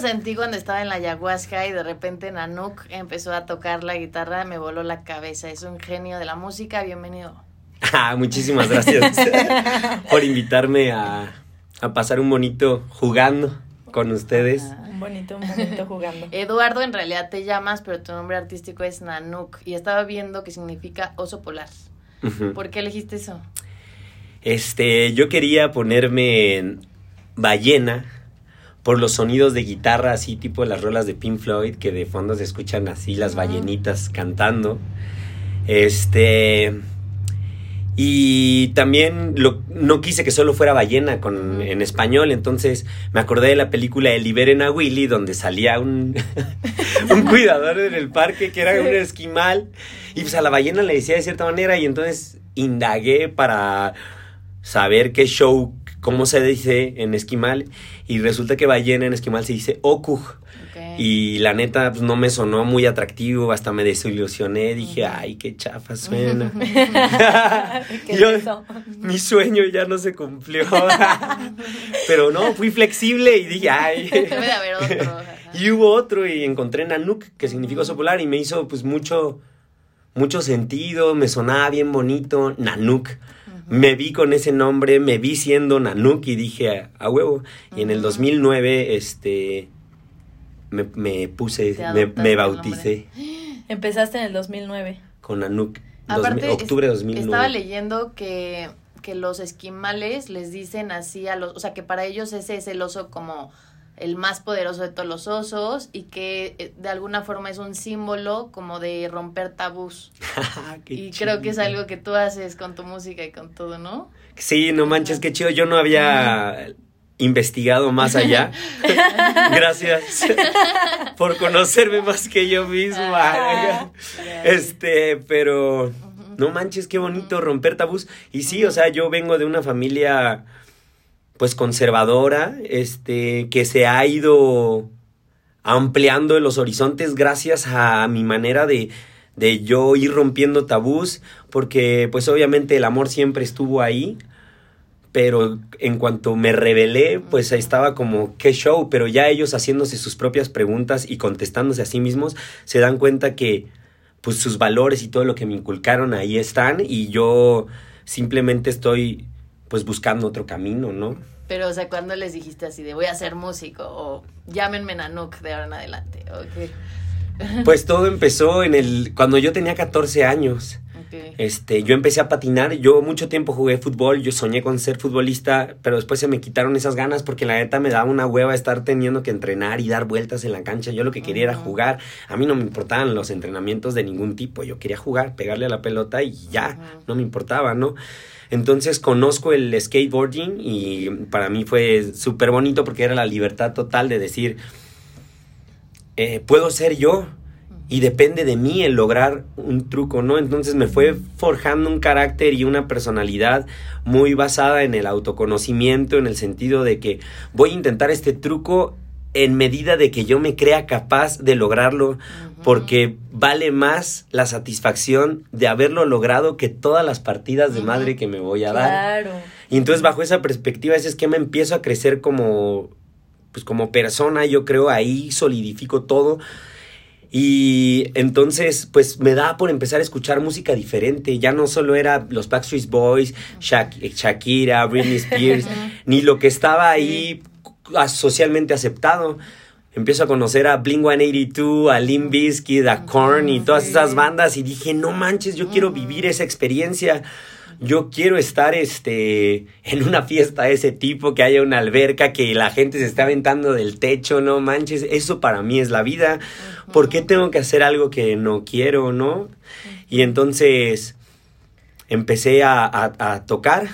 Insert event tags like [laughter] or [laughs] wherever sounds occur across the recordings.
Sentí cuando estaba en la ayahuasca y de repente Nanook empezó a tocar la guitarra, me voló la cabeza. Es un genio de la música, bienvenido. [laughs] Ah, muchísimas gracias [laughs] por invitarme a, a pasar un bonito jugando con ustedes. Un bonito momento jugando. Eduardo, en realidad te llamas, pero tu nombre artístico es Nanook. Y estaba viendo que significa oso polar. ¿Por qué elegiste eso? Este, yo quería ponerme en ballena por los sonidos de guitarra, así tipo las rolas de Pink Floyd, que de fondo se escuchan así las ballenitas cantando. Este. Y también lo- no quise que solo fuera ballena con, en español, entonces me acordé de la película El Liberen a Willy, donde salía un, [laughs] un cuidador en el parque que era un esquimal, y pues a la ballena le decía de cierta manera, y entonces indagué para saber qué show, cómo se dice en esquimal, y resulta que ballena en esquimal se dice okuj. Ok. Y la neta, pues no me sonó muy atractivo, hasta me desilusioné, dije, ay, qué chafa suena. [laughs] ¿Qué Yo- es? Mi sueño ya no se cumplió. [laughs] Pero no, fui flexible y dije, ay. [laughs] Debe de haber otro. ajá. Y hubo otro y encontré Nanook, que significa oso polar, y me hizo pues mucho, mucho sentido, me sonaba bien bonito, Nanook. Me vi con ese nombre, me vi siendo Nanook y dije, a huevo. Y en el Ujú. 2009, este, me, me puse, me, me bauticé [gasps] Empezaste en el 2009. con Nanook. Aparte, 2000 octubre de es- 2009. Estaba leyendo que, que los esquimales les dicen así a los, o sea, que para ellos ese es el oso como el más poderoso de todos los osos y que eh, de alguna forma es un símbolo como de romper tabús. [laughs] Qué y creo que es algo que tú haces con tu música y con todo, ¿no? Sí, no manches, qué chido. Yo no había [laughs] investigado más allá. [laughs] Gracias por conocerme más que yo misma. Ah. Este, pero no manches, qué bonito romper tabús. Y sí, o sea, yo vengo de una familia pues conservadora, este, que se ha ido ampliando los horizontes gracias a mi manera de, de yo ir rompiendo tabús, porque pues obviamente el amor siempre estuvo ahí, pero en cuanto me revelé, pues estaba como, qué show, pero ya ellos haciéndose sus propias preguntas y contestándose a sí mismos, se dan cuenta que pues sus valores y todo lo que me inculcaron ahí están y yo simplemente estoy pues buscando otro camino, ¿no? Pero, o sea, cuando les dijiste así de voy a ser músico o llámenme Nanook de ahora en adelante? Ok. [laughs] Pues todo empezó en el cuando yo tenía 14 años. Este, yo empecé a patinar, yo mucho tiempo jugué fútbol, yo soñé con ser futbolista, pero después se me quitaron esas ganas porque la neta me daba una hueva estar teniendo que entrenar y dar vueltas en la cancha. Yo lo que quería era jugar. A mí no me importaban los entrenamientos de ningún tipo, yo quería jugar, pegarle a la pelota y ya, no me importaba, ¿no? Entonces conozco el skateboarding y para mí fue súper bonito porque era la libertad total de decir, eh, puedo ser yo y depende de mí el lograr un truco, ¿no? Entonces me fue forjando un carácter y una personalidad muy basada en el autoconocimiento, en el sentido de que voy a intentar este truco en medida de que yo me crea capaz de lograrlo. Porque vale más la satisfacción de haberlo logrado que todas las partidas de madre que me voy a dar. Claro. Y entonces bajo esa perspectiva, ese esquema empiezo a crecer como, pues como persona, yo creo, ahí solidifico todo. Y entonces, pues me da por empezar a escuchar música diferente. Ya no solo era los Backstreet Boys, Shak- Shakira, Britney Spears, [laughs] ni lo que estaba ahí socialmente aceptado. Empiezo a conocer a Blink 182, a Limp Bizkit, a Korn y todas esas bandas y dije, no manches, yo quiero vivir esa experiencia. Yo quiero estar este en una fiesta de ese tipo, que haya una alberca, que la gente se esté aventando del techo, no manches, eso para mí es la vida. ¿Por qué tengo que hacer algo que no quiero, no? Y entonces empecé a, a- a tocar.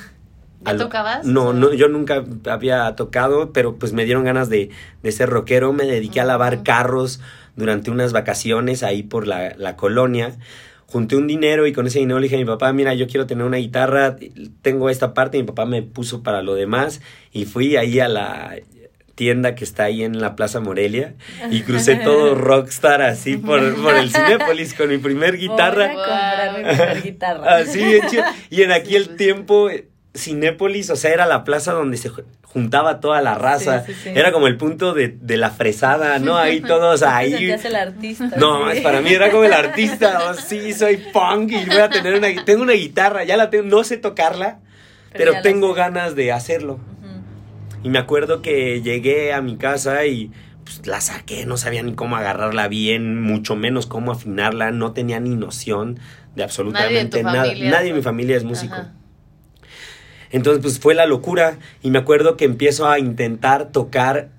¿Ya tocabas? No, no, yo nunca había tocado, pero pues me dieron ganas de, de ser rockero. Me dediqué a lavar carros durante unas vacaciones ahí por la, la colonia. Junté un dinero y con ese dinero le dije a mi papá, mira, yo quiero tener una guitarra, tengo esta parte, mi papá me puso para lo demás y fui ahí a la tienda que está ahí en la Plaza Morelia y crucé todo [laughs] rockstar así por, por el Cinépolis con mi primer Voy a guitarra. comprar mi primer guitarra. Así bien chido. Y en aquel tiempo Cinépolis, o sea, era la plaza donde se ju- juntaba toda la raza. Sí, sí, sí. Era como el punto de, de la fresada, ¿no? Ahí [laughs] todos Te ahí. sentías el artista. No, para mí era como el artista, oh, sí, soy punk y voy a tener una, tengo una guitarra, ya la tengo, no sé tocarla, Pero tengo ganas de hacerlo. Y me acuerdo que llegué a mi casa y pues, la saqué, no sabía ni cómo agarrarla bien, mucho menos cómo afinarla, no tenía ni noción de absolutamente nada. familia Nadie fue- mi familia es músico. Ajá. Entonces, pues fue la locura. Y me acuerdo que empiezo a intentar tocar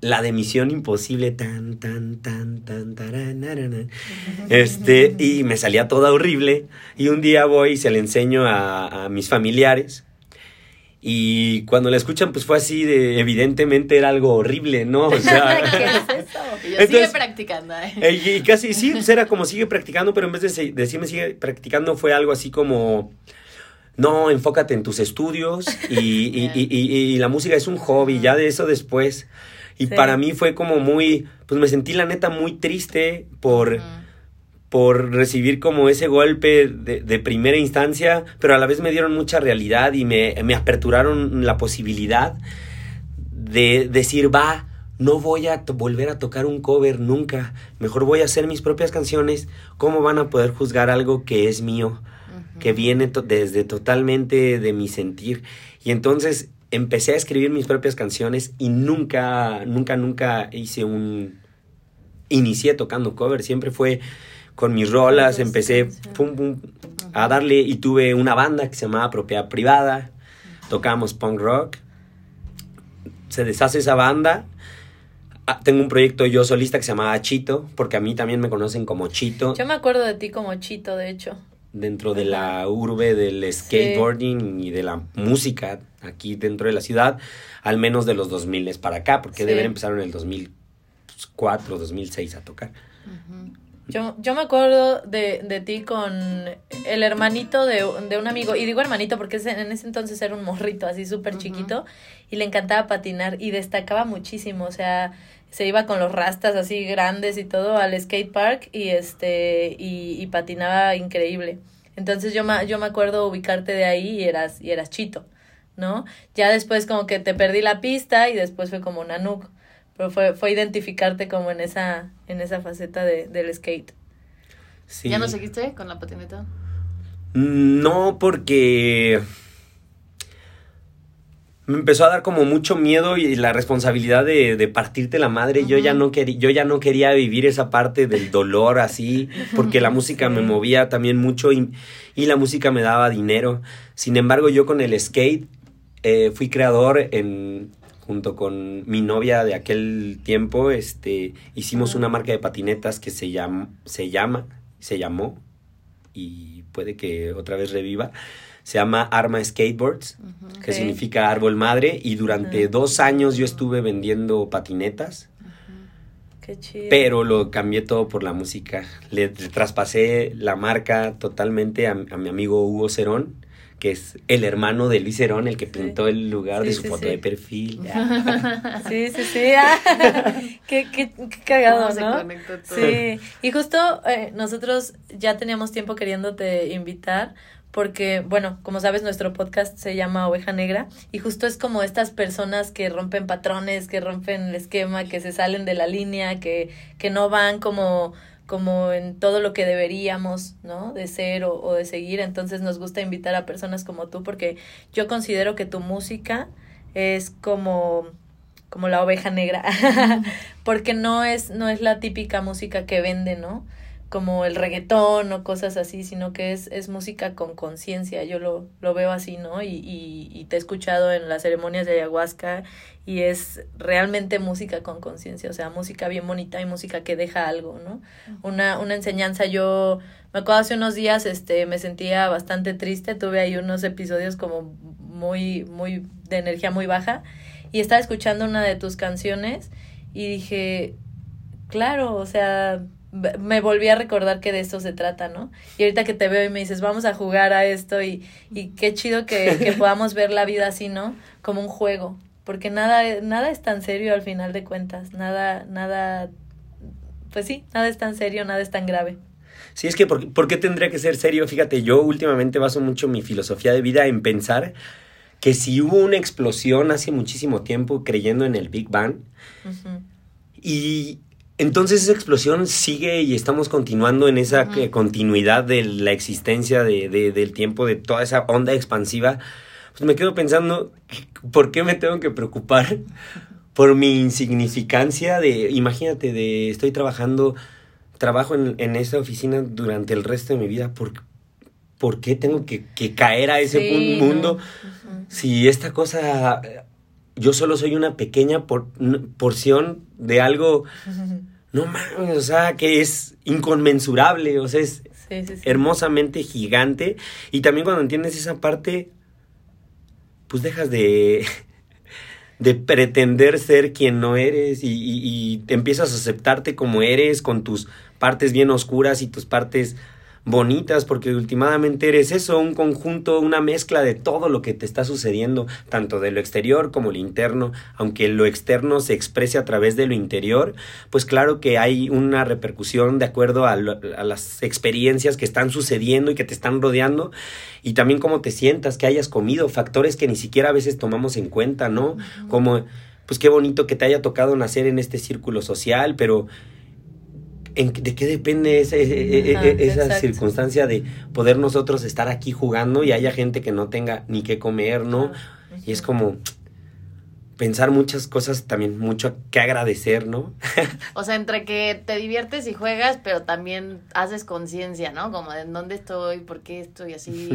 la de Misión Imposible. Tan, tan, tan, tan, taranarana. Este, y me salía toda horrible. Y un día voy y se la enseño a, a mis familiares. Y cuando la escuchan, pues fue así de, evidentemente era algo horrible, ¿no? O [laughs] ¿Qué sea, es eso? Y yo Entonces- sigue practicando. ¿eh? y casi, sí, pues era como sigue practicando, pero en vez de decirme sigue practicando, fue algo así como, no, enfócate en tus estudios y, [laughs] y- y- y- y la música es un hobby, ya de eso después. Y Sí. para mí fue como muy, pues me sentí la neta muy triste por, por recibir como ese golpe de, de primera instancia, pero a la vez me dieron mucha realidad y me, me aperturaron la posibilidad de decir, va, no voy a volver a tocar un cover nunca, mejor voy a hacer mis propias canciones, ¿cómo van a poder juzgar algo que es mío? Que viene to- desde totalmente de mi sentir. Y entonces empecé a escribir mis propias canciones y nunca, nunca, nunca hice un... Inicié tocando cover, siempre fue con mis rolas, empecé pum, pum, a darle y tuve una banda que se llamaba Propiedad Privada, tocábamos punk rock, se deshace esa banda. Ah, Tengo un proyecto yo solista que se llamaba Chito, porque a mí también me conocen como Chito Yo me acuerdo de ti como Chito, de hecho. Dentro de la urbe del skateboarding y de la música aquí dentro de la ciudad, al menos de los 2000 para acá, porque Sí. deben empezar en el 2004, 2006 a tocar. Ujú. Yo, yo me acuerdo de, de ti con el hermanito de, de un amigo, y digo hermanito porque ese- en ese entonces era un morrito así súper chiquito, y le encantaba patinar y destacaba muchísimo, o sea, se iba con los rastas así grandes y todo al skate park y este y, y patinaba increíble. Entonces yo me, yo me acuerdo ubicarte de ahí y eras, y eras chito, ¿no? Ya después como que te perdí la pista y después fue como Nanuk. Pero fue, fue identificarte como en esa, en esa faceta de, del skate. Sí. ¿Ya no seguiste con la patineta? No, porque me empezó a dar como mucho miedo y la responsabilidad de, de partirte la madre. Yo ya no quería, yo ya no quería vivir esa parte del dolor así, [laughs] porque la música me movía también mucho y, y la música me daba dinero. Sin embargo, yo con el skate eh, fui creador en junto con mi novia de aquel tiempo, este, hicimos una marca de patinetas que se llama, se llama, se llamó y puede que otra vez reviva. Se llama Arma Skateboards, que significa árbol madre, y durante dos años yo estuve vendiendo patinetas, Qué chido. pero lo cambié todo por la música. Le, le traspasé la marca totalmente a, a mi amigo Hugo Cerón, que es el hermano de Luis Cerón, el que pintó el lugar Sí, de su sí, foto sí. de perfil. [laughs] Sí, sí, sí. Ah, [laughs] qué, qué, qué cagado, ¿Cómo se ¿no? todo? Sí, y justo eh, nosotros ya teníamos tiempo queriéndote invitar porque, bueno, como sabes, nuestro podcast se llama Oveja Negra y justo es como estas personas que rompen patrones, que rompen el esquema, que se salen de la línea, que, que no van como como en todo lo que deberíamos, ¿no? De ser o, de seguir. Entonces nos gusta invitar a personas como tú porque yo considero que tu música es como como la oveja negra, [laughs] porque no es no es la típica música que vende, ¿no? Como el reggaetón o cosas así, sino que es, es música con conciencia, yo lo, lo veo así, ¿no? Y, y, y te he escuchado en las ceremonias de ayahuasca y es realmente música con conciencia, o sea, música bien bonita y música que deja algo, ¿no? Una, una enseñanza, yo me acuerdo hace unos días, este, me sentía bastante triste, tuve ahí unos episodios como muy, muy, de energía muy baja, y estaba escuchando una de tus canciones y dije, claro, o sea, me volví a recordar que de esto se trata, ¿no? Y ahorita que te veo y me dices, vamos a jugar a esto y, y qué chido que, que [laughs] podamos ver la vida así, ¿no? Como un juego, porque nada, nada es tan serio al final de cuentas, nada, nada, pues sí, nada es tan serio, nada es tan grave. Sí, es que ¿por, ¿por qué tendría que ser serio? Fíjate, yo últimamente baso mucho mi filosofía de vida en pensar que si hubo una explosión hace muchísimo tiempo creyendo en el Big Bang y entonces esa explosión sigue y estamos continuando en esa continuidad de la existencia de, de- del tiempo, de toda esa onda expansiva, pues me quedo pensando, ¿por qué me tengo que preocupar por mi insignificancia de, imagínate, de estoy trabajando, trabajo en, en esa oficina durante el resto de mi vida, ¿por, por qué tengo que, que caer a ese Sí, pu- no. mundo? Si esta cosa yo solo soy una pequeña por- porción de algo [laughs] no mames, o sea, que es inconmensurable, o sea, es Sí, sí, sí. hermosamente gigante y también cuando entiendes esa parte pues dejas de [laughs] de pretender ser quien no eres y, y- y te empiezas a aceptarte como eres con tus partes bien oscuras y tus partes bonitas porque últimamente eres eso, un conjunto, una mezcla de todo lo que te está sucediendo, tanto de lo exterior como lo interno, aunque lo externo se exprese a través de lo interior, pues claro que hay una repercusión de acuerdo a, lo- a las experiencias que están sucediendo y que te están rodeando y también cómo te sientas, que hayas comido, factores que ni siquiera a veces tomamos en cuenta, ¿no? Como, pues qué bonito que te haya tocado nacer en este círculo social, pero ¿en, qué- ¿de qué depende esa, e- e- e- Ajá, esa exacto. circunstancia de poder nosotros estar aquí jugando y haya gente que no tenga ni qué comer, ¿no? Y es como pensar muchas cosas también, mucho que agradecer, ¿no? [laughs] O sea, entre que te diviertes y juegas, pero también haces conciencia, ¿no? Como de en dónde estoy, por qué estoy así.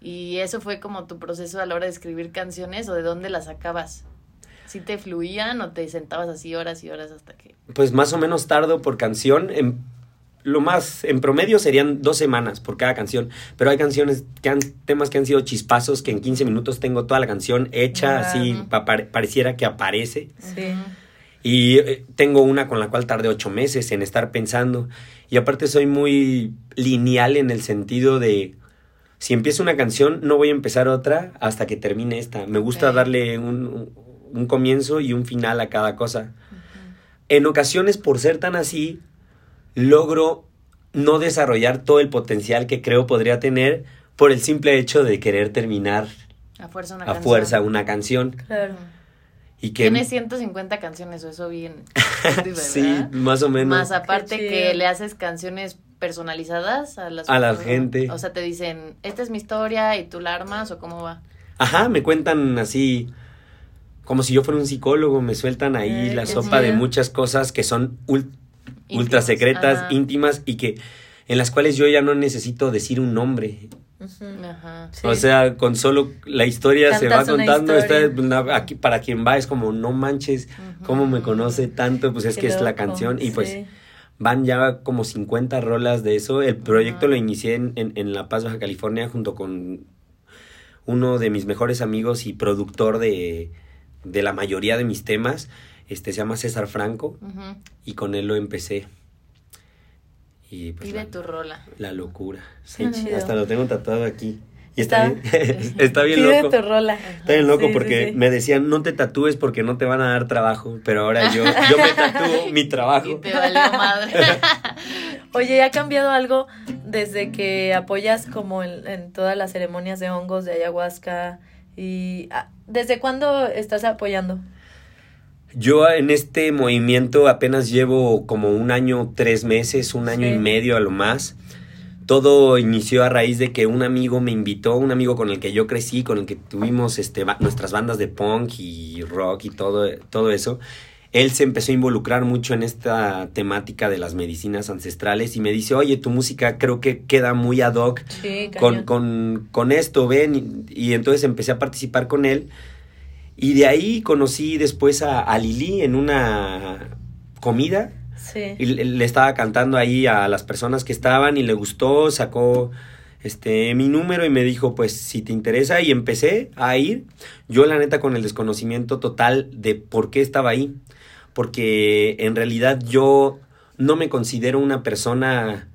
Y eso fue como tu proceso a la hora de escribir canciones o de dónde las sacabas. ¿Si te fluían o te sentabas así horas y horas hasta que... Pues más o menos tardo por canción. En, lo más, en promedio serían dos semanas por cada canción. Pero hay canciones que han, temas que han sido chispazos, que en 15 minutos tengo toda la canción hecha, así pa- pareciera que aparece. Sí. Y eh, tengo una con la cual tardé ocho meses en estar pensando. Y aparte soy muy lineal en el sentido de, si empiezo una canción, no voy a empezar otra hasta que termine esta. Me gusta darle un, un- comienzo y un final a cada cosa. En ocasiones, por ser tan así, logro no desarrollar todo el potencial que creo podría tener por el simple hecho de querer terminar A fuerza una a canción. fuerza una canción. Claro. Y que... Tienes 150 canciones o eso bien. [laughs] sí, más o menos. Más aparte que le haces canciones personalizadas a las A la gente. O sea, te dicen, esta es mi historia y tú la armas o cómo va. Ajá, me cuentan así, como si yo fuera un psicólogo, me sueltan ahí la sopa de muchas cosas que son ul- ultra secretas, ajá. íntimas y que en las cuales yo ya no necesito decir un nombre. Ajá. Sí. O sea, con solo la historia se va contando. Está, aquí, para quien va es como, no manches, ¿cómo me conoce tanto? Pues es Qué que es la canción y pues van ya como 50 rolas de eso. El proyecto lo inicié en, en, en La Paz, Baja California, junto con uno de mis mejores amigos y productor de, de la mayoría de mis temas. Este se llama César Franco y con él lo empecé. Y pues Vive la, tu rola. la locura. Sí, hasta lo tengo tatuado aquí. Y está, Está- bien, [laughs] está bien Pide loco. tu rola. Está bien loco Sí, porque sí. me decían no te tatúes porque no te van a dar trabajo, pero ahora yo, yo me tatúo [laughs] mi Y trabajo. te valió madre. [laughs] Oye, ¿ha cambiado algo desde que apoyas como en, en todas las ceremonias de hongos de ayahuasca? Y ah, ¿Desde cuándo estás apoyando? Yo en este movimiento apenas llevo como un año, tres meses, un año Sí. y medio a lo más. Todo inició a raíz de que un amigo me invitó, un amigo con el que yo crecí, con el que tuvimos este, ba- nuestras bandas de punk y rock y todo, todo eso. Él se empezó a involucrar mucho en esta temática de las medicinas ancestrales y me dice, oye, tu música creo que queda muy ad hoc Sí, con, con, con esto, ven. Y, y entonces empecé a participar con él. Y de ahí conocí después a, a Lili en una comida. Sí. Y le, le estaba cantando ahí a las personas que estaban y le gustó, sacó este mi número y me dijo, pues si te interesa y empecé a ir. Yo la neta con el desconocimiento total de por qué estaba ahí. Porque en realidad yo no me considero una persona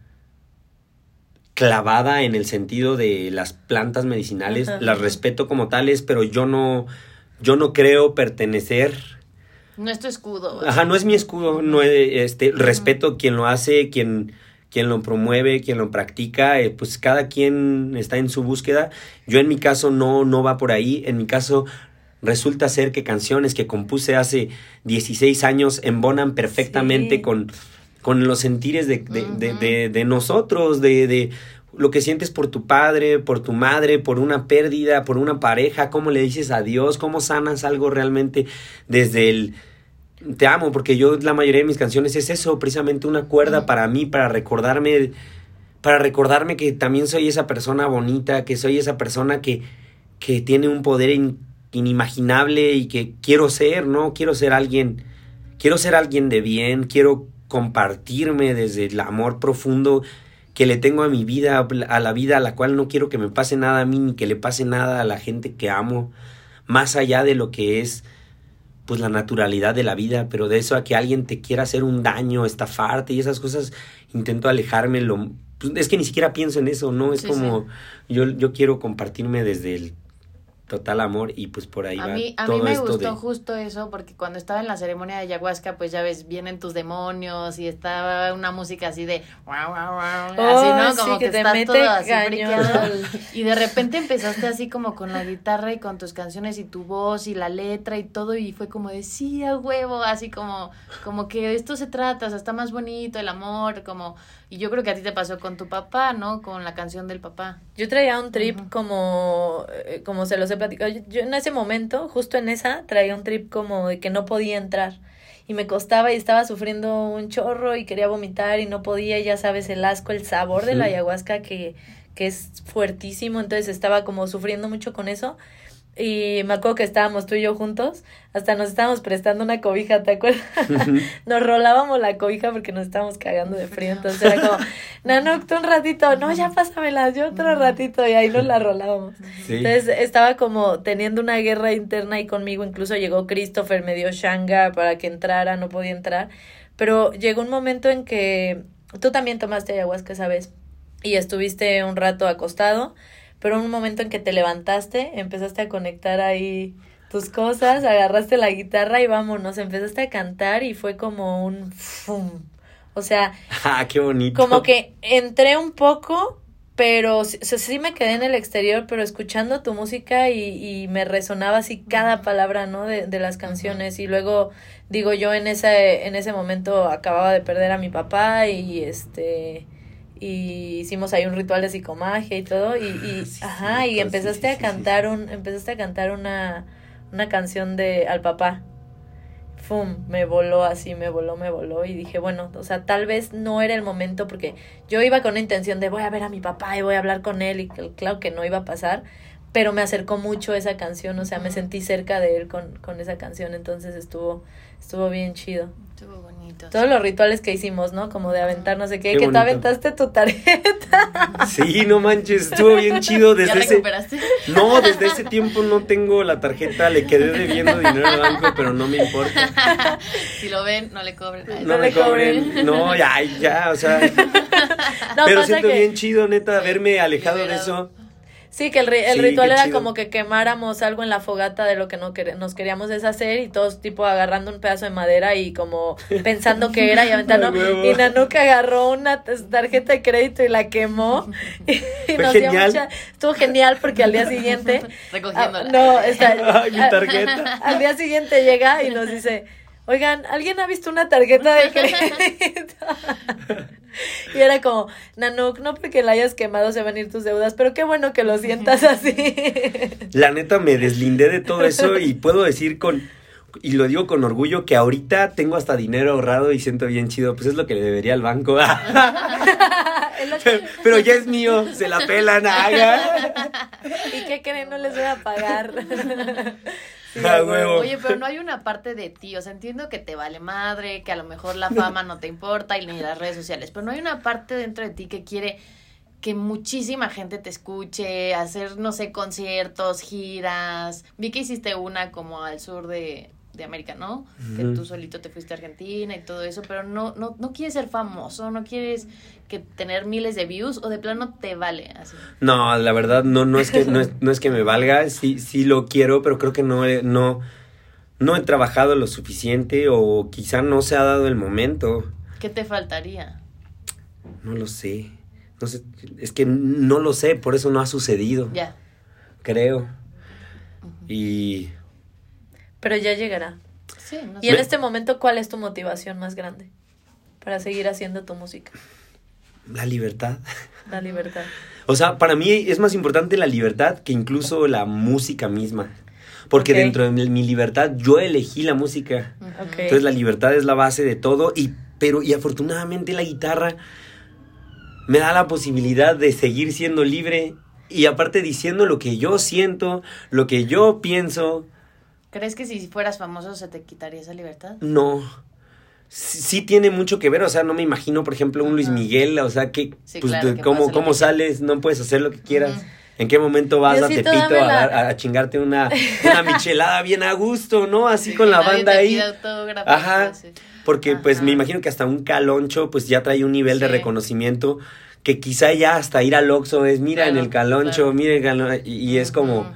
clavada en el sentido de las plantas medicinales, Ajá. las respeto como tales, pero yo no yo no creo pertenecer No es tu escudo. Ajá, no es mi escudo, no es, este, respeto quien lo hace, quien, quien lo promueve, quien lo practica, eh, pues cada quien está en su búsqueda. Yo en mi caso no, no va por ahí, en mi caso resulta ser que canciones que compuse hace 16 años embonan perfectamente Sí. con, con los sentires de, de, de, de- de nosotros, de, de lo que sientes por tu padre, por tu madre, por una pérdida, por una pareja, cómo le dices adiós, cómo sanas algo realmente desde el te amo, porque yo la mayoría de mis canciones es eso, precisamente una cuerda para mí, para recordarme, para recordarme que también soy esa persona bonita, que soy esa persona que, que tiene un poder in- inimaginable y que quiero ser, ¿no? Quiero ser alguien, quiero ser alguien de bien, quiero compartirme desde el amor profundo que le tengo a mi vida, a la vida a la cual no quiero que me pase nada a mí ni que le pase nada a la gente que amo, más allá de lo que es pues la naturalidad de la vida, pero de eso a que alguien te quiera hacer un daño, estafarte y esas cosas, intento alejarme lo pues, es que ni siquiera pienso en eso, ¿no? Es Sí, como yo yo quiero compartirme desde el total amor y pues por ahí A va mí, a todo mí me esto gustó de justo eso, porque cuando estaba en la ceremonia de ayahuasca, pues ya ves, vienen tus demonios y estaba una música así de wow, wow, wow, Oh, así, ¿no? sí, Como que que, te estás todo así. [laughs] Y de repente empezaste así como con la guitarra y con tus canciones y tu voz y la letra y todo, y fue como de sí, a huevo, así como, como que de esto se trata, o sea, está más bonito el amor, como, y yo creo que a ti te pasó con tu papá, ¿no? Con la canción del papá. Yo traía un trip como, eh, como se los he platicado. Yo, yo en ese momento, justo en esa, traía un trip como de que no podía entrar. Y me costaba y estaba sufriendo un chorro y quería vomitar y no podía. Y ya sabes, el asco, el sabor de la ayahuasca que, que es fuertísimo. Entonces estaba como sufriendo mucho con eso. Y me acuerdo que estábamos tú y yo juntos, hasta nos estábamos prestando una cobija, ¿te acuerdas? [laughs] nos rolábamos la cobija porque nos estábamos cagando de frío. Entonces era como, Nanoc, tú un ratito, no, ya pásamela, yo otro ratito, y ahí nos la rolábamos. Sí. Entonces estaba como teniendo una guerra interna ahí conmigo, incluso llegó Christopher, me dio shanga para que entrara, no podía entrar, pero llegó un momento en que tú también tomaste ayahuasca esa vez y estuviste un rato acostado, pero un momento en que te levantaste, empezaste a conectar ahí tus cosas, agarraste la guitarra y vámonos, empezaste a cantar y fue como un fum. O sea, [laughs] ah, qué bonito. como que entré un poco, pero sí, o sea, sí me quedé en el exterior, pero escuchando tu música y, y me resonaba así cada palabra, ¿no? De, de las canciones. Y luego, digo, yo en ese, en ese momento acababa de perder a mi papá y este y hicimos ahí un ritual de psicomagia y todo y, y Sí, ajá y empezaste sí, a cantar un empezaste a cantar una una canción de al papá. Fum, me voló así, me voló, me voló y dije, bueno, o sea, tal vez no era el momento porque yo iba con la intención de voy a ver a mi papá y voy a hablar con él y cl- claro que no iba a pasar, pero me acercó mucho esa canción, o sea, me sentí cerca de él con, con esa canción, entonces estuvo, estuvo bien chido. Bonito. Todos los rituales que hicimos, ¿no? Como de aventar no sé qué, Qué que tú bonito. aventaste tu tarjeta. [laughs] Sí, no manches, estuvo bien chido [laughs] ¿Ya desde ese recuperaste? No, desde ese tiempo no tengo la tarjeta, le quedé debiendo dinero al banco, pero no me importa. [laughs] si lo ven, no le cobren. Ay, No No me le cobren. cobren. No, ya, ya, o sea, No, pero siento que- bien chido, neta, verme alejado de eso. Sí, que el, ri- el Sí, ritual era chido. como que quemáramos algo en la fogata de lo que no quer- nos queríamos deshacer y todos tipo agarrando un pedazo de madera y como pensando que era y aventando. [laughs] A huevo. y Nanuka agarró una tarjeta de crédito y la quemó. [laughs] Y, Fue nos dio genial. mucha- estuvo genial porque al día siguiente... [laughs] Recogiéndola. Ah, no, está, Ay, mi tarjeta. Al día siguiente llega y nos dice, oigan, ¿alguien ha visto una tarjeta de [laughs] crédito? [laughs] Y era como, Nanuk, no porque la hayas quemado se van a ir tus deudas, pero qué bueno que lo sientas [laughs] así. La neta me deslindé de todo eso y puedo decir con y lo digo con orgullo que ahorita tengo hasta dinero ahorrado y siento bien chido, pues es lo que le debería al banco. Pero ya es mío, se la pelan. ¿Y qué creen? No les voy a pagar. Sí, Ah, a huevo. Oye, pero no hay una parte de ti, o sea, entiendo que te vale madre, que a lo mejor la fama no te importa y ni las redes sociales, pero no hay una parte dentro de ti que quiere que muchísima gente te escuche, hacer, no sé, conciertos, giras. Vi que hiciste una como al sur de, de América, ¿no? Que tú solito te fuiste a Argentina y todo eso, pero no, no, no quieres ser famoso, no quieres que tener miles de views o de plano te vale así. No, la verdad no no es que no es, no es que me valga, sí sí lo quiero, pero creo que no he, no no he trabajado lo suficiente o quizá no se ha dado el momento. ¿Qué te faltaría? No lo sé. No sé, es que no lo sé, por eso no ha sucedido. Ya. Creo. Y Pero ya llegará. Sí, no Y sé. en este momento, ¿cuál es tu motivación más grande para seguir haciendo tu música? la libertad. La libertad. O sea, para mí es más importante la libertad que incluso la música misma. Porque dentro de mi, mi libertad yo elegí la música. Ujú. Ok. Entonces la libertad es la base de todo y pero y afortunadamente la guitarra me da la posibilidad de seguir siendo libre y aparte diciendo lo que yo siento, lo que yo pienso, ¿Crees que si fueras famoso se te quitaría esa libertad? no. Sí, sí tiene mucho que ver, o sea, no me imagino, por ejemplo, un Luis. Miguel, o sea, que Sí, pues claro, que cómo cómo sales, no puedes hacer lo que quieras. ¿En qué momento vas a Tepito a, la- dar- a chingarte una, [laughs] una michelada bien a gusto, ¿no? Así con la banda ahí. Ajá. sí. Porque pues me imagino que hasta un caloncho pues ya trae un nivel de reconocimiento que quizá ya hasta ir al Oxxo es mira en el caloncho, claro. caloncho y, y es como.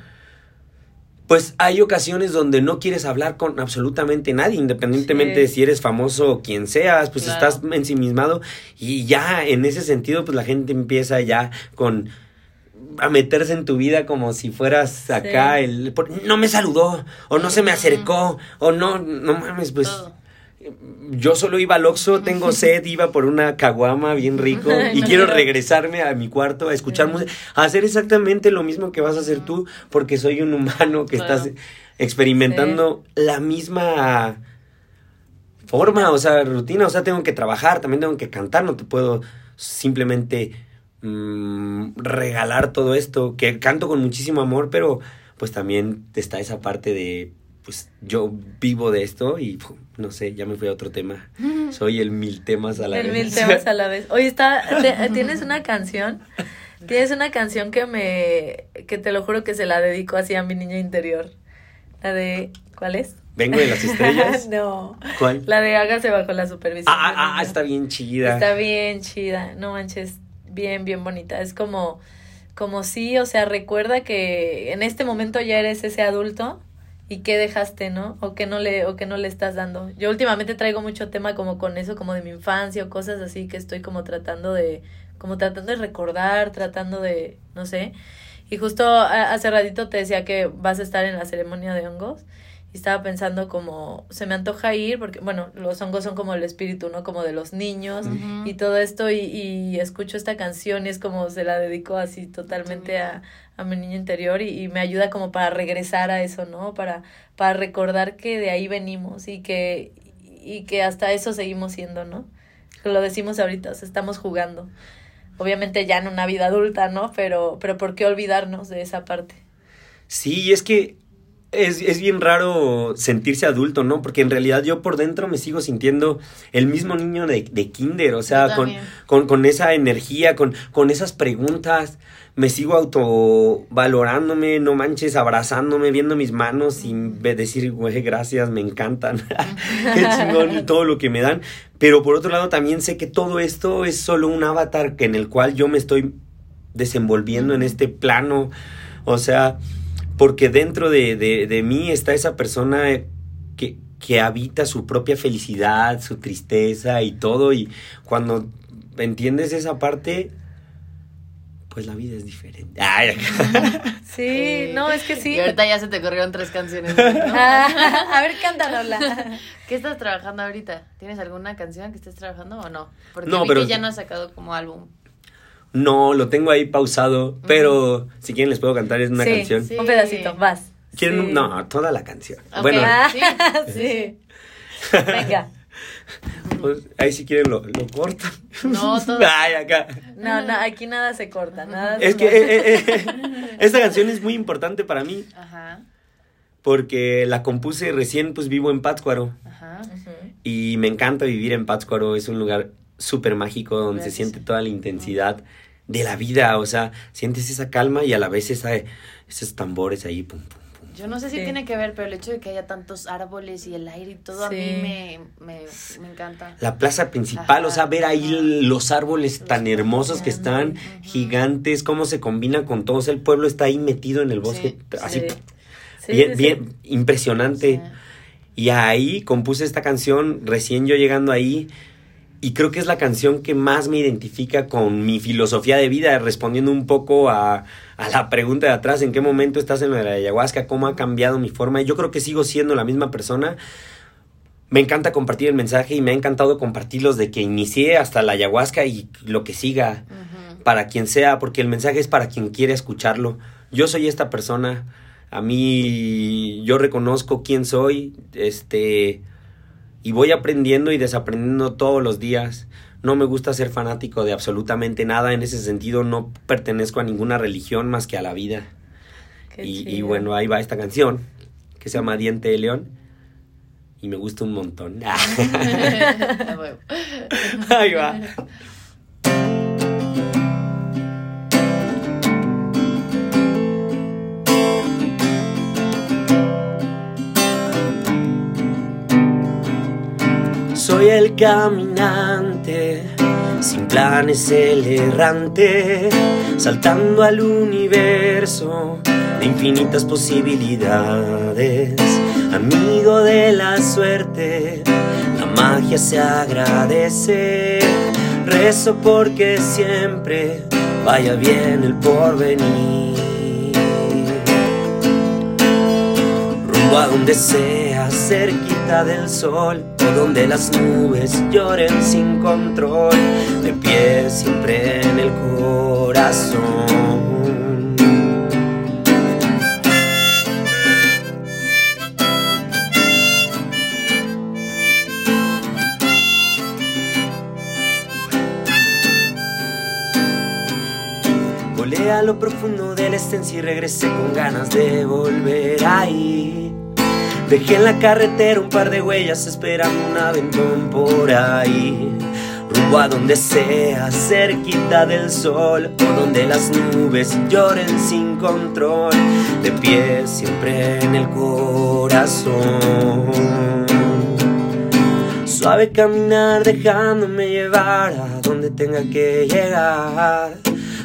Pues hay ocasiones donde no quieres hablar con absolutamente nadie, independientemente Sí. de si eres famoso o quien seas, pues Claro. estás ensimismado y ya en ese sentido pues la gente empieza ya con a meterse en tu vida como si fueras acá Sí. el no me saludó o no se me acercó o no no mames pues Todo. Yo solo iba al Oxxo, tengo sed, iba por una caguama bien rico y No quiero regresarme a mi cuarto a escuchar música, a hacer exactamente lo mismo que vas a hacer tú, porque soy un humano que Claro. estás experimentando la misma forma, o sea, rutina, o sea, tengo que trabajar, también tengo que cantar, no te puedo simplemente mm, regalar todo esto, que canto con muchísimo amor, pero pues también está esa parte de, pues yo vivo de esto y no sé, ya me fui a otro tema. Soy el mil temas a la El vez. mil temas a la vez. Oye, está, te- tienes una canción, tienes una canción que me, que te lo juro que se la dedico así a mi niño interior. La de, ¿cuál es? Vengo de las estrellas. [laughs] no. ¿Cuál? La de hágase bajo la supervisión. Ah, ah, ah, está bien chida. Está bien chida, no manches, bien, bien bonita. Es como, como sí, o sea, recuerda que en este momento ya eres ese adulto y qué dejaste, ¿no? O que no le, o que no le estás dando. Yo últimamente traigo mucho tema como con eso, como de mi infancia o cosas así que estoy como tratando de, como tratando de recordar, tratando de, no sé. Y justo a- hace ratito te decía que vas a estar en la ceremonia de hongos. Y estaba pensando como, se me antoja ir, porque, bueno, los hongos son como el espíritu, ¿no? Como de los niños y todo esto. Y, y escucho esta canción y es como se la dedico así totalmente a, a mi niño interior y, y me ayuda como para regresar a eso, ¿no? Para, para recordar que de ahí venimos y que, y que hasta eso seguimos siendo, ¿no? Lo decimos ahorita, estamos jugando. Obviamente ya en una vida adulta, ¿no? Pero, pero ¿por qué olvidarnos de esa parte? Sí, y es que es, es bien raro sentirse adulto, ¿no? Porque en realidad yo por dentro me sigo sintiendo el mismo niño de, de kinder, o sea, con, con, con esa energía, con, con esas preguntas, me sigo autovalorándome, no manches, abrazándome, viendo mis manos y decir, güey, gracias, me encantan, [laughs] [laughs] qué chingón y todo lo que me dan. Pero por otro lado también sé que todo esto es solo un avatar en el cual yo me estoy desenvolviendo en este plano, o sea, porque dentro de, de, de mí está esa persona que, que habita su propia felicidad, su tristeza y todo, y cuando entiendes esa parte, pues la vida es diferente. Ay. [laughs] Sí, no, es que sí. Y ahorita ya se te corrieron tres canciones. ¿no? [laughs] Ah, a ver, cántanosla. ¿Qué estás trabajando ahorita? ¿Tienes alguna canción que estés trabajando o no? Porque No, vi pero- que ya no has sacado como álbum. No, lo tengo ahí pausado, pero si quieren les puedo cantar es una Sí, canción. sí. Un pedacito, vas. ¿Quieren? Sí. No, toda la canción. Ok. Bueno, Ah, Sí. [laughs] sí. Venga. [laughs] pues, ahí si quieren lo, lo cortan. No, [laughs] todo. Ay, acá. No, no, aquí nada se corta, nada. Es se que eh, eh, eh, esta canción es muy importante para mí Ajá, porque la compuse recién, pues vivo en Pátzcuaro ajá. Y me encanta vivir en Pátzcuaro. Es un lugar súper mágico donde se siente toda la intensidad de la vida. O sea, sientes esa calma y a la vez esa, esos tambores ahí. Pum, pum, pum. Yo no sé si Sí. tiene que ver, pero el hecho de que haya tantos árboles y el aire y todo a mí me, me, me encanta. La plaza principal, o sea, ver ahí los árboles Los tan hermosos que están, gigantes, cómo se combina con todo. O sea, el pueblo está ahí metido en el bosque, Sí, así, sí. Sí, bien, sí, sí. bien impresionante. Sí. Y ahí compuse esta canción, recién yo llegando ahí, y creo que es la canción que más me identifica con mi filosofía de vida, respondiendo un poco a, a la pregunta de atrás, en qué momento estás en la ayahuasca, cómo ha cambiado mi forma. Yo creo que sigo siendo la misma persona. Me encanta compartir el mensaje y me ha encantado compartirlos de que inicié hasta la ayahuasca y lo que siga para quien sea, porque el mensaje es para quien quiere escucharlo. Yo soy esta persona, a mí yo reconozco quién soy, este y voy aprendiendo y desaprendiendo todos los días. No me gusta ser fanático de absolutamente nada, en ese sentido no pertenezco a ninguna religión más que a la vida. Y, y, bueno, ahí va esta canción que se llama Diente de León y me gusta un montón. [laughs] [laughs] ahí va. Soy el caminante, sin planes el errante, saltando al universo de infinitas posibilidades. Amigo de la suerte, la magia se agradece. Rezo porque siempre vaya bien el porvenir. Rumbo a donde sea, cerquita del sol donde las nubes lloren sin control, de pie siempre en el corazón. Volé a lo profundo de la esencia y regresé con ganas de volver ahí Dejé en la carretera un par de huellas esperando un aventón por ahí. Rumbo a donde sea, cerquita del sol, o donde las nubes lloren sin control, de pie siempre en el corazón. Suave caminar dejándome llevar a donde tenga que llegar.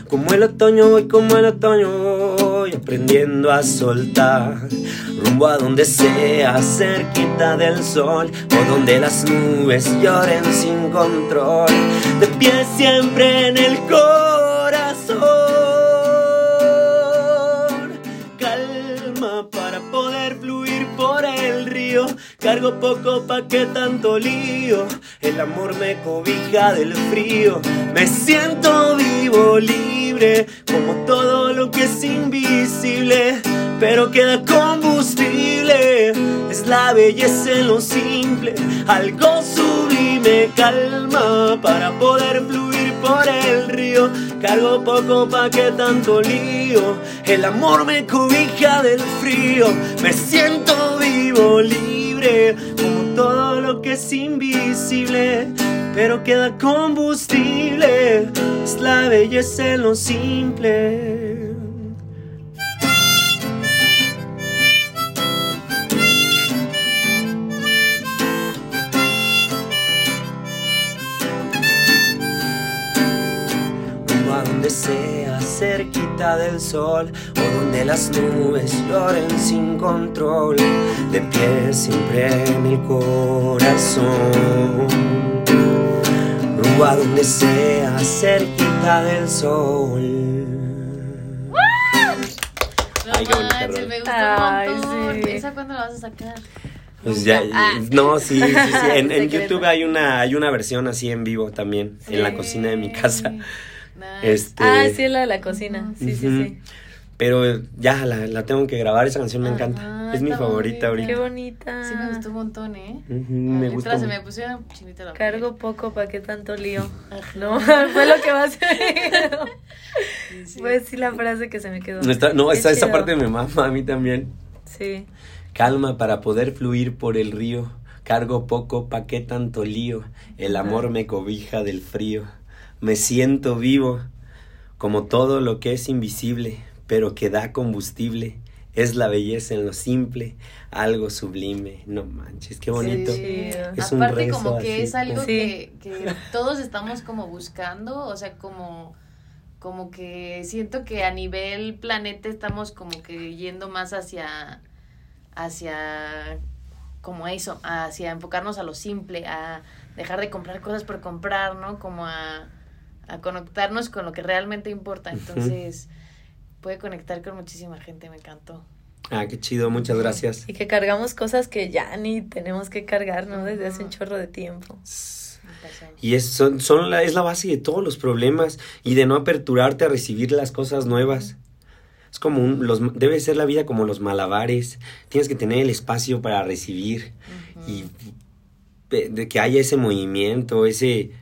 Como el otoño voy, como el otoño aprendiendo a soltar rumbo a donde sea, cerquita del sol, o donde las nubes lloren sin control, de pie siempre en el corazón. Cargo poco pa' que tanto lío, el amor me cobija del frío, me siento vivo, libre, como todo lo que es invisible pero queda combustible. Es la belleza en lo simple, algo sublime, calma para poder fluir por el río. Cargo poco pa' que tanto lío, el amor me cobija del frío. Me siento vivo, libre, como todo lo que es invisible. Pero queda combustible, es la belleza en lo simple. sea cerquita del sol o donde las nubes lloren sin control, de pie siempre en el corazón. Rumbo a donde sea cerquita del sol. No Ay, manches, me gustó un montón. ¿Esa cuándo la vas a sacar? Pues ya, ah. no, sí, sí, sí. En, en [laughs] YouTube hay una, hay una versión así en vivo también, en la cocina de mi casa. Este, ah, sí, es la de la cocina. Sí, sí, sí. Pero ya la, la, tengo que grabar, esa canción me encanta. es mi favorita ahorita. Qué bonita. Sí, me gustó un montón, ¿eh? me gustó. Se me pusieron chinita la Cargo poco, ¿para qué tanto lío? [laughs] No, [laughs] fue lo que más me sí, Fue sí la frase que se me quedó. No, no esa, esa parte me mama a mí también. Sí. Calma para poder fluir por el río. Cargo poco, ¿pa' qué tanto lío? El amor me cobija del frío. Me siento vivo, como todo lo que es invisible, pero que da combustible. Es la belleza en lo simple, algo sublime. No manches, qué bonito. Es Aparte como que es algo que, que todos estamos como buscando, o sea, como como que siento que a nivel planeta estamos como que yendo más hacia hacia como eso, hacia enfocarnos a lo simple, a dejar de comprar cosas por comprar, ¿no? Como a, a conectarnos con lo que realmente importa. Entonces, puede conectar con muchísima gente, me encantó. Ah, qué chido, muchas gracias. Y que cargamos cosas que ya ni tenemos que cargar, ¿no? Desde hace un chorro de tiempo. Y es, son, son la, es la base de todos los problemas y de no aperturarte a recibir las cosas nuevas. Es como un, los, debe ser la vida como los malabares. Tienes que tener el espacio para recibir y de que haya ese movimiento, ese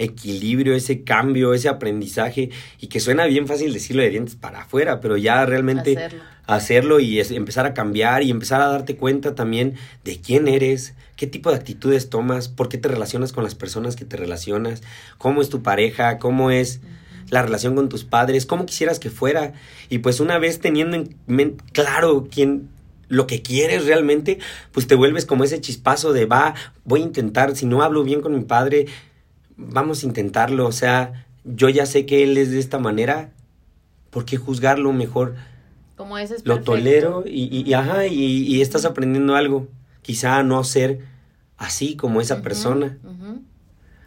equilibrio, ese cambio, ese aprendizaje y que suena bien fácil decirlo de dientes para afuera, pero ya realmente Hacerlo. hacerlo y es, empezar a cambiar y empezar a darte cuenta también de quién eres, qué tipo de actitudes tomas, por qué te relacionas con las personas que te relacionas, cómo es tu pareja, cómo es la relación con tus padres, cómo quisieras que fuera. Y pues una vez teniendo en mente claro quién lo que quieres realmente, pues te vuelves como ese chispazo de va, voy a intentar, si no hablo bien con mi padre, vamos a intentarlo, o sea, yo ya sé que él es de esta manera, ¿por qué juzgarlo mejor? Como ese es Lo perfecto. tolero y, y, y ajá, y, y estás aprendiendo algo, quizá no ser así como esa persona.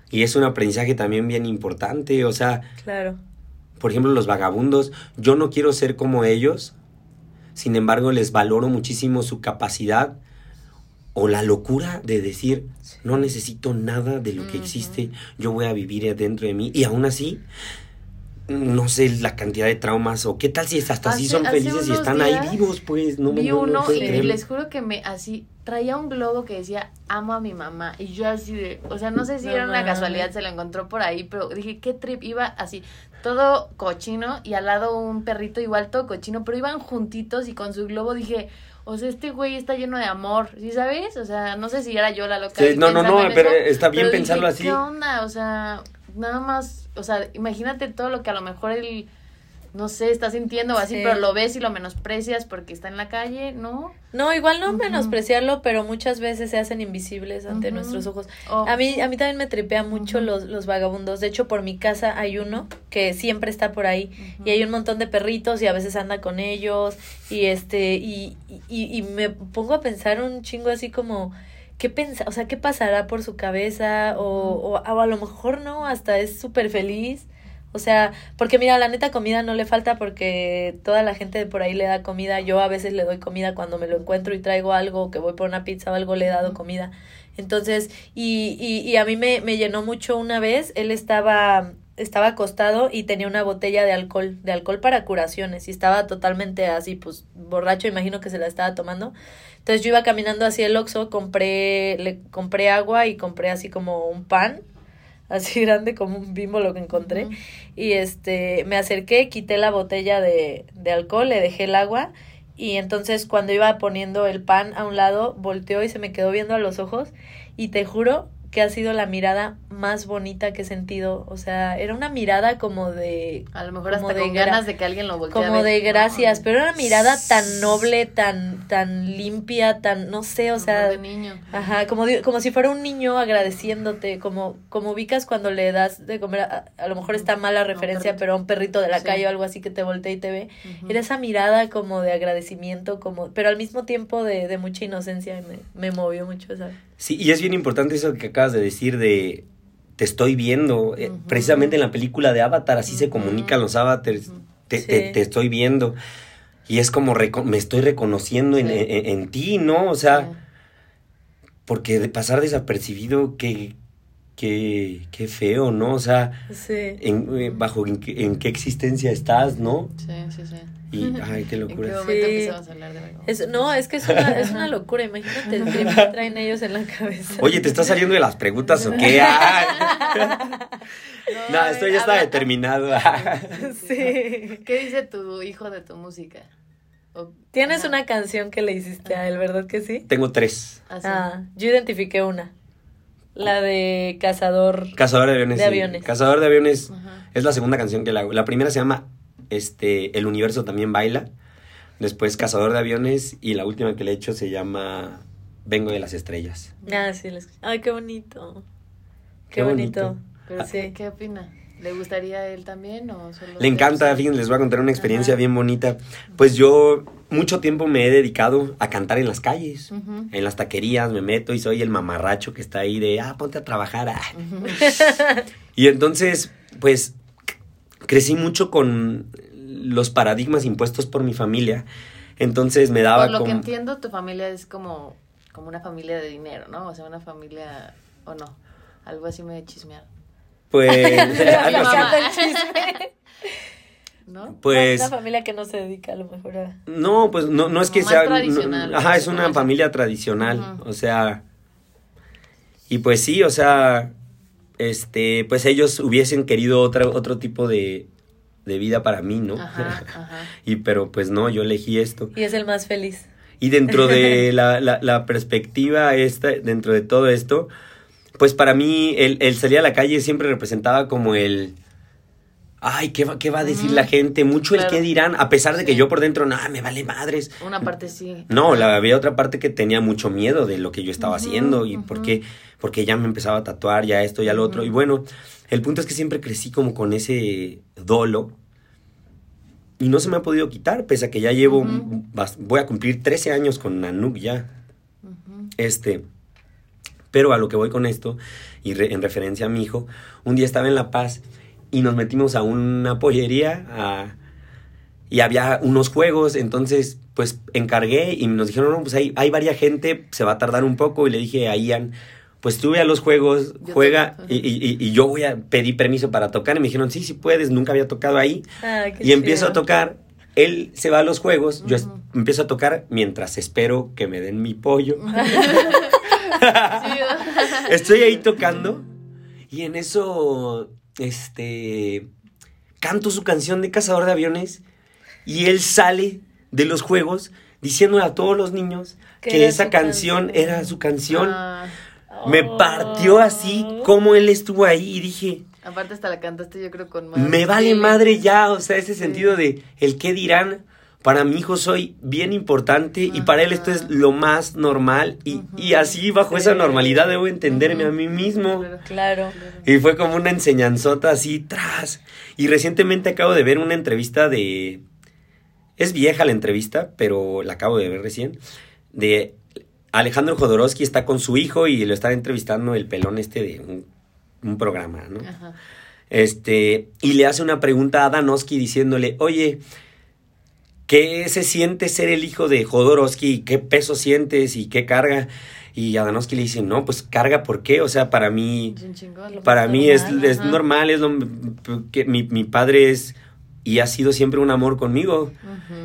Y es un aprendizaje también bien importante, o sea, Claro. por ejemplo, los vagabundos, yo no quiero ser como ellos, sin embargo, les valoro muchísimo su capacidad o la locura de decir, no necesito nada de lo que existe, yo voy a vivir dentro de mí. Y aún así, no sé la cantidad de traumas o qué tal si hasta así son felices y están ahí vivos, pues, no, Vi no- no uno y les juro que me así traía un globo que decía amo a mi mamá y yo así de, o sea, no sé si No era una casualidad, se lo encontró por ahí, pero dije, qué trip, iba así, todo cochino y al lado un perrito igual todo cochino, pero iban juntitos y con su globo dije, o sea, este güey está lleno de amor, ¿sí sabes? O sea, no sé si era yo la loca. Sí, no, no, no, pero está bien pero pensarlo dije, así. ¿Qué onda? O sea, nada más, o sea, imagínate todo lo que a lo mejor él no sé, está sintiendo o así, Sí. pero lo ves y lo menosprecias porque está en la calle, ¿no? No, igual no menospreciarlo, pero muchas veces se hacen invisibles ante nuestros ojos. Oh. A mí, a mí también me tripea mucho los, los vagabundos. De hecho, por mi casa hay uno que siempre está por ahí. Y hay un montón de perritos y a veces anda con ellos. Y este, y, y, y me pongo a pensar un chingo así como, ¿qué pensa, o sea, qué pasará por su cabeza? O, o, o a lo mejor no, hasta es súper feliz. O sea, porque mira, la neta comida no le falta porque toda la gente de por ahí le da comida. Yo a veces le doy comida cuando me lo encuentro y traigo algo, que voy por una pizza o algo, le he dado comida. Entonces, y, y, y a mí me, me llenó mucho una vez, él estaba, estaba acostado y tenía una botella de alcohol, de alcohol para curaciones, y estaba totalmente así, pues, borracho, imagino que se la estaba tomando. Entonces yo iba caminando hacia el Oxxo, compré, le compré agua y compré así como un pan, así grande como un bimbo lo que encontré. Y este, me acerqué, quité la botella de, de alcohol, le dejé el agua. Y entonces cuando iba poniendo el pan a un lado, volteó y se me quedó viendo a los ojos. Y te juro que ha sido la mirada más bonita que he sentido. O sea, era una mirada como de... A lo mejor como hasta de con ganas de que alguien lo voltee a Como de ¿no? gracias, pero era una mirada tan noble, tan, tan limpia, tan, no sé, o sea, de niño. Ajá, como, como si fuera un niño agradeciéndote, como, como ubicas cuando le das de comer, a, a lo mejor está mala referencia, pero a un perrito de la Sí. calle o algo así que te voltea y te ve. Era esa mirada como de agradecimiento, como, pero al mismo tiempo de, de mucha inocencia y me, me movió mucho, ¿sabes? Sí, y es bien importante eso que acabas de decir de te estoy viendo. Eh. Precisamente en la película de Avatar así se comunican los avatars. Te, Sí. te, te estoy viendo. Y es como me estoy reconociendo en, Sí. en- en ti, ¿no? O sea, Sí. porque de pasar desapercibido, qué, qué, qué feo, ¿no? O sea, Sí. en, eh, bajo en qué existencia estás, ¿no? Sí, sí, sí. Y, ay, qué [laughs] ¿En qué locura. momento Sí. empezamos a hablar de algo? Es, no, es que es una, es una locura, imagínate el trip que traen ellos en la cabeza. Oye, ¿te estás saliendo de las preguntas o qué? [laughs] Ay. No, esto ya está determinado. [laughs] Sí. ¿Qué dice tu hijo de tu música? Tienes Ajá. una canción que le hiciste a él, ¿verdad que sí? Tengo tres. Así. Ah, yo identifiqué una. La de Cazador. Cazador de aviones. De sí. aviones. Cazador de aviones Ajá. es la segunda canción que le hago. La primera se llama este, El universo también baila. Después Cazador de aviones. Y la última que le he hecho se llama Vengo de las estrellas. Ah, sí, escuché. Ay, qué bonito. Qué, Qué bonito. bonito. Pero Sí. ¿qué, ¿qué opina? ¿Le gustaría a él también o solo Le encanta, fíjense, les voy a contar una experiencia Ajá. bien bonita. Pues yo mucho tiempo me he dedicado a cantar en las calles, en las taquerías, me meto y soy el mamarracho que está ahí de, ah, ponte a trabajar. ah". [laughs] Y entonces, pues, crecí mucho con los paradigmas impuestos por mi familia. Entonces me daba Por lo que entiendo, tu familia es como, como una familia de dinero, ¿no? O sea, una familia, o no, algo así me chismear, Pues, [laughs] [laughs] algo así. mamá. el chisme. ¿no? [laughs] Pues, Una familia que no se dedica a lo mejor a... no, pues no, no es que sea... no- ajá, es una familia tradicional, o sea... Y pues sí, o sea, este, pues ellos hubiesen querido otra, otro tipo de, de vida para mí, ¿no? Ajá, [laughs] ajá. y pero pues no, yo elegí esto. Y es el más feliz. Y dentro de [laughs] la, la, la perspectiva esta, dentro de todo esto, pues para mí el, el salir a la calle siempre representaba como el... Ay, ¿qué va, qué va a decir la gente? Mucho el Claro. qué dirán, a pesar de que yo por dentro, no, me vale madres. Una parte sí. No, la, había otra parte que tenía mucho miedo de lo que yo estaba haciendo y ujú. porque, porque ya me empezaba a tatuar, ya esto, ya lo otro. Ujú. Y bueno, el punto es que siempre crecí como con ese dolo y no se me ha podido quitar, pese a que ya llevo, voy a cumplir 13 años con Nanook ya. Este, pero a lo que voy con esto, y re- en referencia a mi hijo, un día estaba en La Paz y nos metimos a una pollería a- y había unos juegos, entonces pues encargué y nos dijeron, no, pues hay, hay varias gente, se va a tardar un poco y le dije a Ian, pues tú ve a los juegos, Yo juega y, y- y yo voy a pedir permiso para tocar y me dijeron, sí, sí puedes, nunca había tocado ahí Ah, y empiezo a tocar. Él se va a los juegos, yo empiezo a tocar mientras espero que me den mi pollo. [laughs] [laughs] Estoy ahí tocando y en eso, este, canto su canción de Cazador de Aviones y él sale de los juegos diciéndole a todos los niños Que esa canción canción. era su canción. Ah, Me Oh. partió así como él estuvo ahí y dije, aparte hasta la cantaste yo creo con más. me vale madre ya, o sea, ese Sí. sentido de el qué dirán. Para mi hijo soy bien importante y para él esto es Ajá. lo más normal y, y así bajo esa normalidad debo entenderme a mí mismo. Claro. Y fue como una enseñanzota así tras. Y recientemente acabo de ver una entrevista de... Es vieja la entrevista, pero la acabo de ver recién. De Alejandro Jodorowsky está con su hijo y lo está entrevistando el pelón este de un, un programa, ¿no? Ajá. Este, y le hace una pregunta a Danowski diciéndole, oye, ¿qué se siente ser el hijo de Jodorowsky? ¿Qué peso sientes y qué carga? Y a Danowski le dice, no, pues carga, ¿por qué? O sea, para mí, para mí es, normal, es normal, es lo que mi, mi padre es y ha sido siempre un amor conmigo.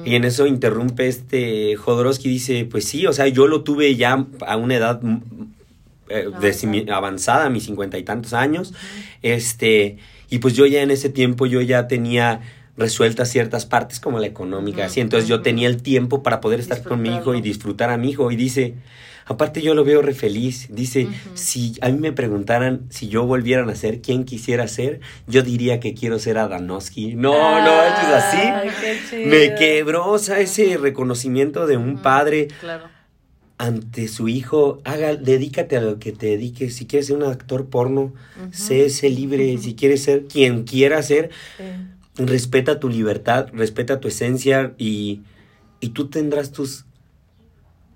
Y en eso interrumpe este Jodorowsky y dice, pues sí, o sea, yo lo tuve ya a una edad eh, de si- mi- avanzada, a mis cincuenta y tantos años. Este, y pues yo ya en ese tiempo yo ya tenía resueltas ciertas partes como la económica, así, entonces yo tenía el tiempo para poder estar con mi hijo y disfrutar a mi hijo y dice, aparte yo lo veo re feliz, dice, si a mí me preguntaran si yo volviera a nacer, quién quisiera ser, yo diría que quiero ser Adanowski. No, no, esto es así. Ay, qué chido. Me quebró, o sea, ese reconocimiento de un padre Claro. ante su hijo. Haga, dedícate a lo que te dediques. Si quieres ser un actor porno, sé, sé libre. [laughs] Si quieres ser quien quiera ser. Respeta tu libertad, respeta tu esencia y, y tú tendrás tus,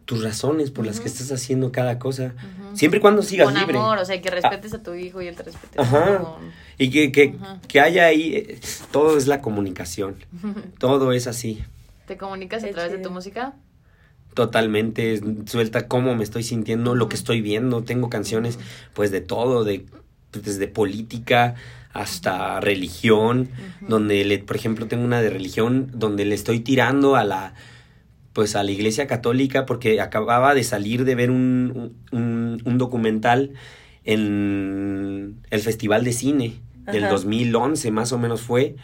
tus razones por las que estás haciendo cada cosa. Siempre y cuando sigas Con libre. amor, o sea, que respetes a tu hijo y él te respete. Ajá. Con- Y que, que, que haya ahí, eh, todo es la comunicación. [laughs] Todo es así. ¿Te comunicas a través de tu música? totalmente suelta cómo me estoy sintiendo, lo que estoy viendo. Tengo canciones pues de todo, de desde política hasta religión, donde le, por ejemplo, tengo una de religión donde le estoy tirando a la pues a la iglesia católica porque acababa de salir de ver un, un, un documental en el Festival de Cine del Ajá. 2011 más o menos fue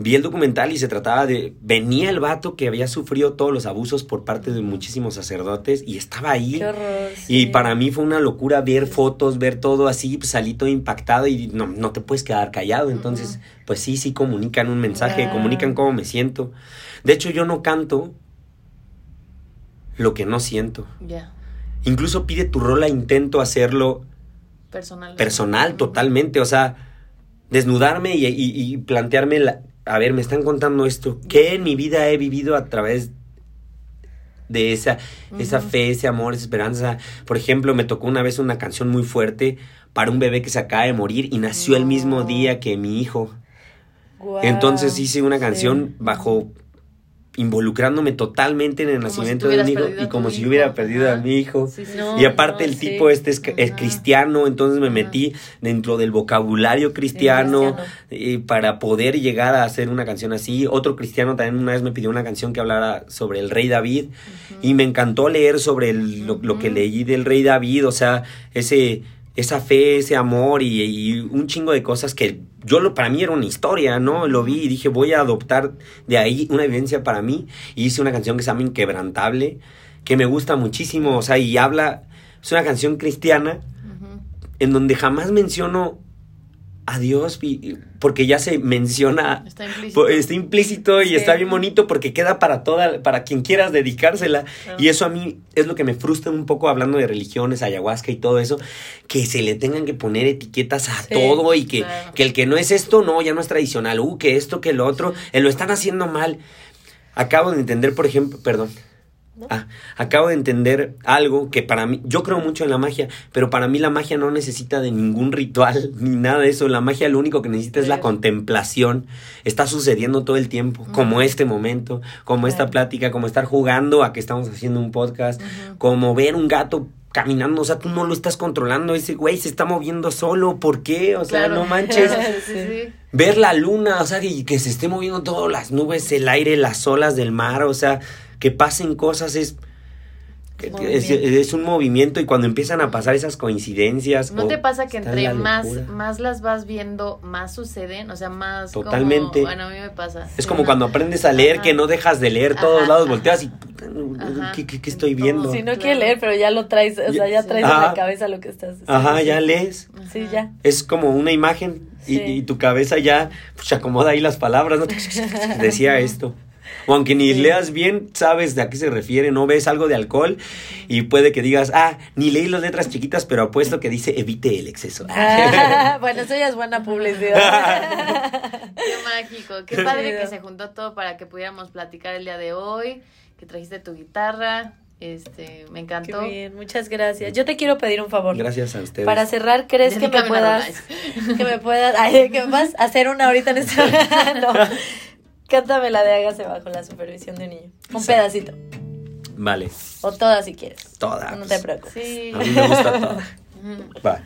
vi el documental y se trataba de venía el vato que había sufrido todos los abusos por parte de muchísimos sacerdotes y estaba ahí Qué horror. y para mí fue una locura ver fotos, ver todo así, pues, salí todo impactado y no, no te puedes quedar callado. Entonces, pues sí, sí comunican un mensaje, comunican cómo me siento. De hecho, yo no canto lo que no siento. Ya. Incluso pide tu rola, intento hacerlo Personal. personal totalmente. O sea, desnudarme y, y- y plantearme, la- a ver, me están contando esto, ¿qué en mi vida he vivido a través de esa, esa fe, ese amor, esa esperanza? Por ejemplo, me tocó una vez una canción muy fuerte para un bebé que se acaba de morir y nació el mismo día que mi hijo. Entonces hice una Sí. canción bajo involucrándome totalmente en el Como nacimiento de un hijo y como si hijo. hubiera perdido a mi hijo. Sí, sí, No. Y aparte el sí. tipo este es, cristiano, entonces me metí dentro del vocabulario cristiano, cristiano. para poder llegar a hacer una canción así. Otro cristiano también una vez me pidió una canción que hablara sobre el rey David y me encantó leer sobre el- lo, lo que leí del rey David, o sea, ese esa fe, ese amor y, y un chingo de cosas que yo lo para mí era una historia, ¿no? Lo vi y dije, voy a adoptar de ahí una evidencia para mí y hice una canción que se llama Inquebrantable, que me gusta muchísimo, o sea, y habla es una canción cristiana en donde jamás menciono a Dios porque ya se menciona Está implícito. está implícito y Sí. está bien bonito porque queda para toda para quien quieras dedicársela Claro. y eso a mí es lo que me frustra un poco hablando de religiones ayahuasca y todo eso que se le tengan que poner etiquetas a Sí, todo y que, claro. que el que no es esto no ya no es tradicional uh que esto que lo otro eh, lo están haciendo mal acabo de entender por ejemplo perdón ¿No? Ah, acabo de entender algo que para mí, yo creo mucho en la magia, pero para mí la magia no necesita de ningún ritual [laughs] ni nada de eso. La magia lo único que necesita es la contemplación. Está sucediendo todo el tiempo, como este momento, como esta plática, como estar jugando a que estamos haciendo un podcast, como ver un gato caminando, o sea, tú no lo estás controlando, ese güey se está moviendo solo, ¿por qué? O sea, Claro. no [laughs] manches. sí, sí. ver la luna, o sea, y que se esté moviendo todas las nubes, el aire, las olas del mar, o sea, que pasen cosas es es, un movimiento y cuando empiezan a pasar esas coincidencias ¿No te pasa que entre más, más las vas viendo, más suceden? O sea, más como- Totalmente. bueno, a mí me pasa. es Sí, como ¿no? cuando aprendes a leer Ajá. que no dejas de leer todos Ajá, lados, ajá. volteas y puta, Ajá. ¿qué, qué- qué estoy viendo? Si no Claro. quiere leer, pero ya lo traes, o sea, ya Sí. traes en Ajá. la cabeza lo que estás Ajá, sí, ya lees. Sí, Ajá. ya. Es como una imagen y, Sí. y tu cabeza ya pues, acomoda ahí las palabras, ¿no? [laughs] Decía esto. O aunque ni Sí. leas bien, sabes de a qué se refiere, no ves algo de alcohol y puede que digas, ah, ni leí las letras chiquitas, pero apuesto que dice evite el exceso. Ah, [laughs] bueno, eso ya es buena publicidad. [laughs] Qué mágico, qué Qué padre que se juntó todo para que pudiéramos platicar el día de hoy, que trajiste tu guitarra, este, me Qué encantó. bien, muchas gracias. Yo te quiero pedir un favor. Gracias a ustedes. Para cerrar, ¿crees que me puedas que me puedas ay, que me puedas hacer una ahorita en este [laughs] no. Cántame la de Hágase bajo la supervisión de un niño. Un Sí. pedacito Vale, o toda si quieres. toda. No pues, te preocupes. Sí. A mí me gusta toda. Va.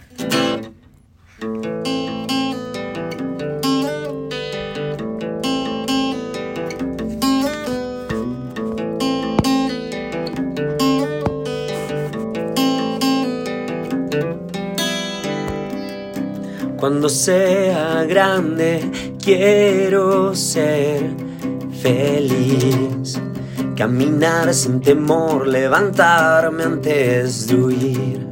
Cuando sea grande quiero ser feliz. Caminar sin temor, levantarme antes de huir.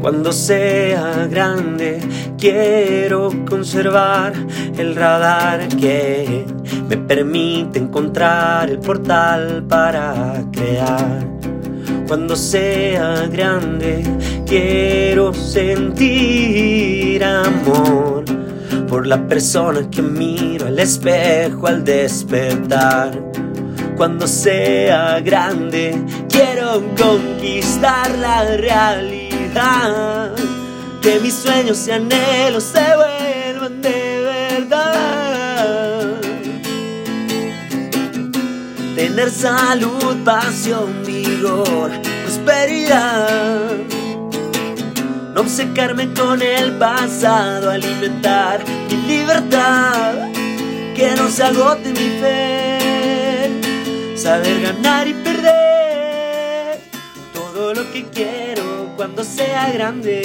Cuando sea grande quiero conservar el radar que me permite encontrar el portal para crear. Cuando sea grande quiero sentir amor por la persona que miro al espejo al despertar. Cuando sea grande quiero conquistar la realidad. Que mis sueños y anhelos se vuelvan de verdad. Tener salud, pasión, vigor, prosperidad. No obcecarme con el pasado, alimentar mi libertad. Que no se agote mi fe. Saber ganar y perder. Todo lo que quiero cuando sea grande.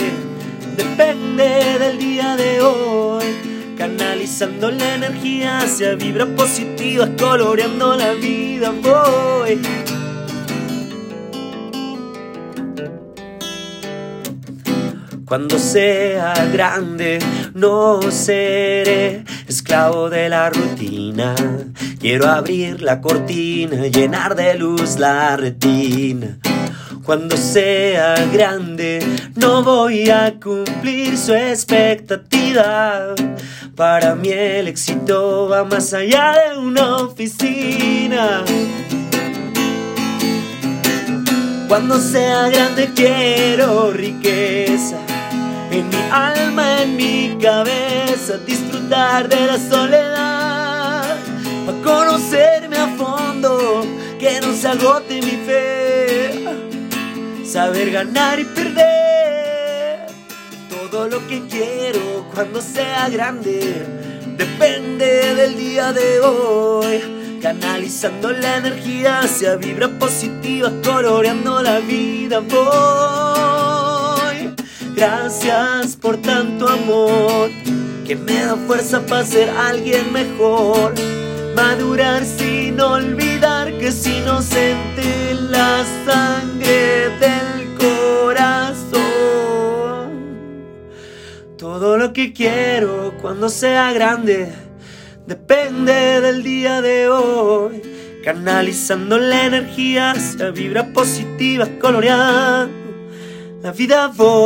Depende del día de hoy. Canalizando la energía hacia vibra positiva, coloreando la vida voy. Cuando sea grande no seré esclavo de la rutina. Quiero abrir la cortina, llenar de luz la retina. Cuando sea grande no voy a cumplir su expectativa. Para mí el éxito va más allá de una oficina. Cuando sea grande quiero riqueza en mi alma, en mi cabeza, disfrutar de la soledad, para conocerme a fondo, que no se agote mi fe, saber ganar y perder, todo lo que quiero cuando sea grande, depende del día de hoy. Canalizando la energía hacia vibra positiva, coloreando la vida. Gracias por tanto amor que me da fuerza para ser alguien mejor. Madurar sin olvidar que es inocente la sangre del corazón. Todo lo que quiero cuando sea grande depende del día de hoy. Canalizando la energía hacia vibra positiva, coloreando la vida voy.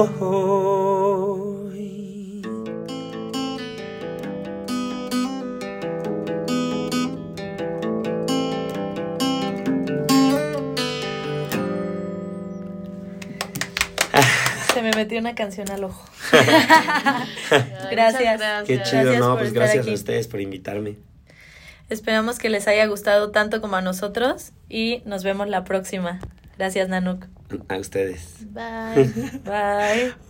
Se me metió una canción al ojo. [laughs] Gracias. Qué chido, Gracias no, por pues estar gracias aquí. a ustedes por invitarme. Esperamos que les haya gustado tanto como a nosotros y nos vemos la próxima. Gracias, Nanuk. A ustedes. Bye. Bye. [laughs]